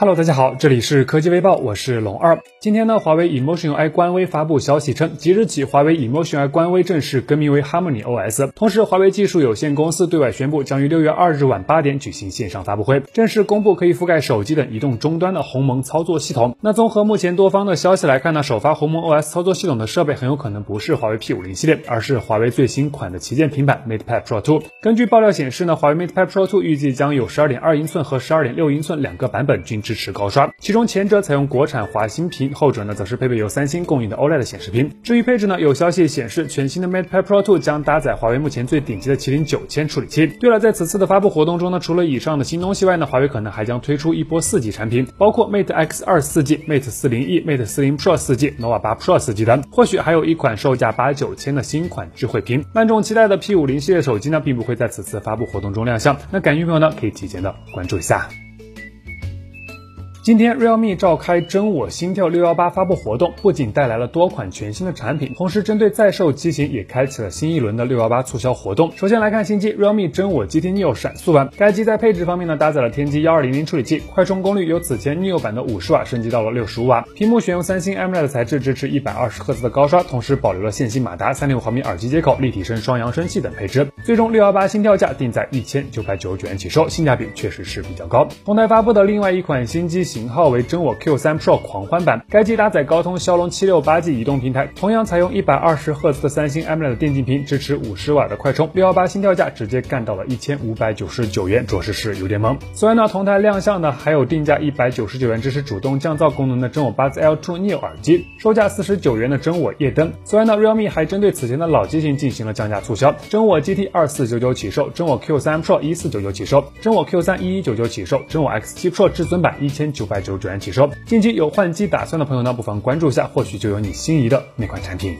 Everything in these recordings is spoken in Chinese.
Hello，大家好，这里是科技微报，我是龙二。今天呢，华为 Emotion UI 官微发布消息称，即日起，华为 Emotion UI 官微正式更名为 Harmony OS。同时，华为技术有限公司对外宣布，将于六月二日晚八点举行线上发布会，正式公布可以覆盖手机等移动终端的鸿蒙操作系统。那综合目前多方的消息来看呢，首发鸿蒙 OS 操作系统的设备很有可能不是华为 P50 系列，而是华为最新款的旗舰平板 MatePad Pro 2。根据爆料显示呢，华为 MatePad Pro 2预计将有十二点二英寸和十二点六英寸两个版本均。支持高刷，其中前者采用国产华星屏，后者呢则是配备由三星供应的 OLED 显示屏。至于配置呢，有消息显示，全新的 MatePad Pro 2将搭载华为目前最顶级的麒麟九千处理器。对了，在此次的发布活动中呢，除了以上的新东西外呢，华为可能还将推出一波四 G 产品，包括 Mate X 二四 G、Mate 四零 E、Mate 四零 Pro 四 G、nova 八 Pro 四 G 等，或许还有一款售价八九千的新款智慧屏。万众期待的 P 五零系列手机呢，并不会在此次发布活动中亮相。那感兴趣朋友呢，可以提前的关注一下。今天，realme 召开真我心跳六幺八发布活动，不仅带来了多款全新的产品，同时针对在售机型也开启了新一轮的六幺八促销活动。首先来看新机 realme 真我 GT Neo 闪速版，该机在配置方面呢，搭载了天玑幺二零零处理器，快充功率由此前 Neo 版的五十瓦升级到了六十五瓦，屏幕选用三星 AMOLED 材质，支持一百二十赫兹的高刷，同时保留了线性马达、三点五毫米耳机接口、立体声双扬声器等配置。最终六幺八心跳价定在一千九百九十九元起售，性价比确实是比较高。同台发布的另外一款新机型型号为真我。Q3 Pro 狂欢版，该机搭载高通骁龙七六八 G 移动平台，同样采用一百二十赫兹的三星 AMOLED 电竞屏，支持五十瓦的快充。六幺八新跳价直接干到了一千五百九十九元，着实是有点猛。此外呢，同台亮相的还有定价一百九十九元支持主动降噪功能的真我八字 L2 Neo 耳机，售价四十九元的真我夜灯。此外呢，realme 还针对此前的老机型进行了降价促销，真我 GT 二四九九起售，真我 Q3 Pro 一四九九起售，真我 Q3 一一九九起售，真我 X7 Pro 至尊版一千九百九十九元起售。近期有换机打算的朋友呢，不妨关注一下，或许就有你心仪的那款产品。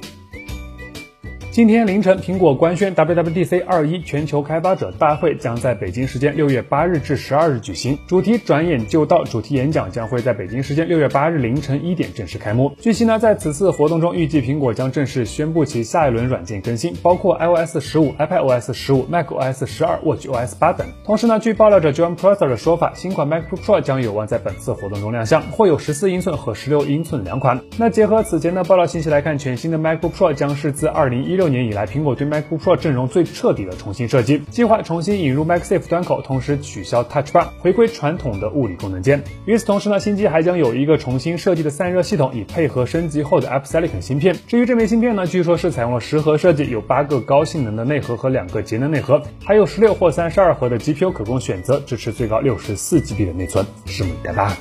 今天凌晨，苹果官宣 WWDC 二一全球开发者大会将在北京时间六月八日至十二日举行，主题转眼就到，主题演讲将会在北京时间六月八日凌晨一点正式开幕。据悉呢，在此次活动中，预计苹果将正式宣布其下一轮软件更新，包括 iOS 十五、iPadOS 十五、macOS 十二、watchOS 八等。同时呢，据爆料者 John Prosser 的说法，新款 MacBook Pro 将有望在本次活动中亮相，或有十四英寸和十六英寸两款。那结合此前的爆料信息来看，全新的 MacBook Pro 将是自二零一六年以来，苹果对 MacBook Pro 阵容最彻底的重新设计，计划重新引入 MagSafe 端口，同时取消 Touch Bar，回归传统的物理功能键。与此同时呢，新机还将有一个重新设计的散热系统，以配合升级后的 Apple Silicon 芯片。至于这枚芯片呢，据说是采用了十核设计，有八个高性能的内核和两个节能内核，还有十六或三十二核的 GPU 可供选择，支持最高六十四 GB 的内存，拭目以待吧。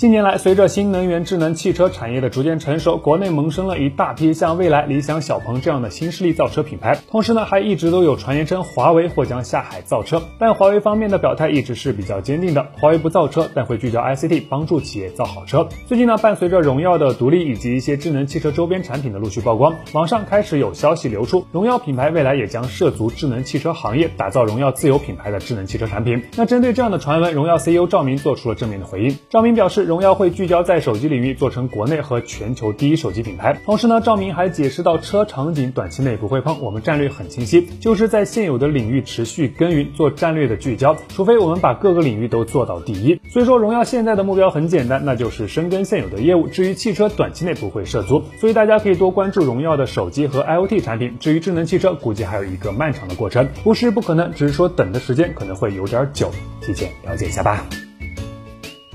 近年来，随着新能源智能汽车产业的逐渐成熟，国内萌生了一大批像蔚来、理想、小鹏这样的新势力造车品牌。同时呢，还一直都有传言称华为或将下海造车。但华为方面的表态一直是比较坚定的，华为不造车，但会聚焦 ICT，帮助企业造好车。最近呢，伴随着荣耀的独立以及一些智能汽车周边产品的陆续曝光，网上开始有消息流出，荣耀品牌未来也将涉足智能汽车行业，打造荣耀自有品牌的智能汽车产品。那针对这样的传闻，荣耀 CEO 赵明做出了正面的回应。赵明表示。荣耀会聚焦在手机领域，做成国内和全球第一手机品牌。同时呢，赵明还解释到，车场景短期内不会碰，我们战略很清晰，就是在现有的领域持续耕耘，做战略的聚焦。除非我们把各个领域都做到第一。所以说，荣耀现在的目标很简单，那就是深耕现有的业务。至于汽车，短期内不会涉足，所以大家可以多关注荣耀的手机和 IOT 产品。至于智能汽车，估计还有一个漫长的过程，不是不可能，只是说等的时间可能会有点久，提前了解一下吧。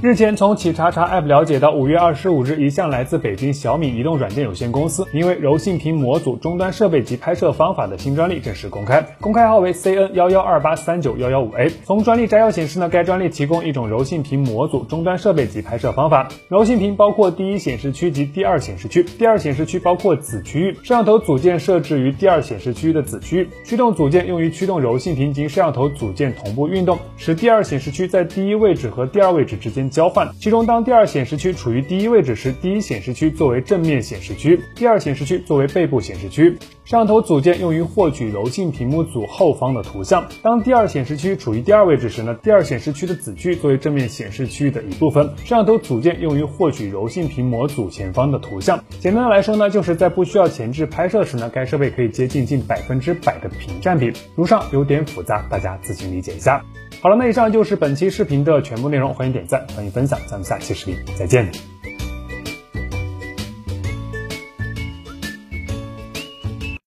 日前，从企查查 App 了解到，五月二十五日，一项来自北京小米移动软件有限公司，名为“柔性屏模组终端设备及拍摄方法”的新专利正式公开，公开号为 CN 幺幺二八三九幺幺五 A。从专利摘要显示呢，该专利提供一种柔性屏模组终端设备及拍摄方法。柔性屏包括第一显示区及第二显示区，第二显示区包括子区域，摄像头组件设置于第二显示区域的子区域，驱动组件用于驱动柔性屏及摄像头组件同步运动，使第二显示区在第一位置和第二位置之间。交换，其中当第二显示区处于第一位置时，第一显示区作为正面显示区，第二显示区作为背部显示区。摄像头组件用于获取柔性屏幕组后方的图像。当第二显示区处于第二位置时呢，第二显示区的子区作为正面显示区域的一部分。摄像头组件用于获取柔性屏模组前方的图像。简单的来说呢，就是在不需要前置拍摄时呢，该设备可以接近近百分之百的屏占比。如上有点复杂，大家自行理解一下。好了，那以上就是本期视频的全部内容，欢迎点赞，欢迎分享，咱们下期视频再见。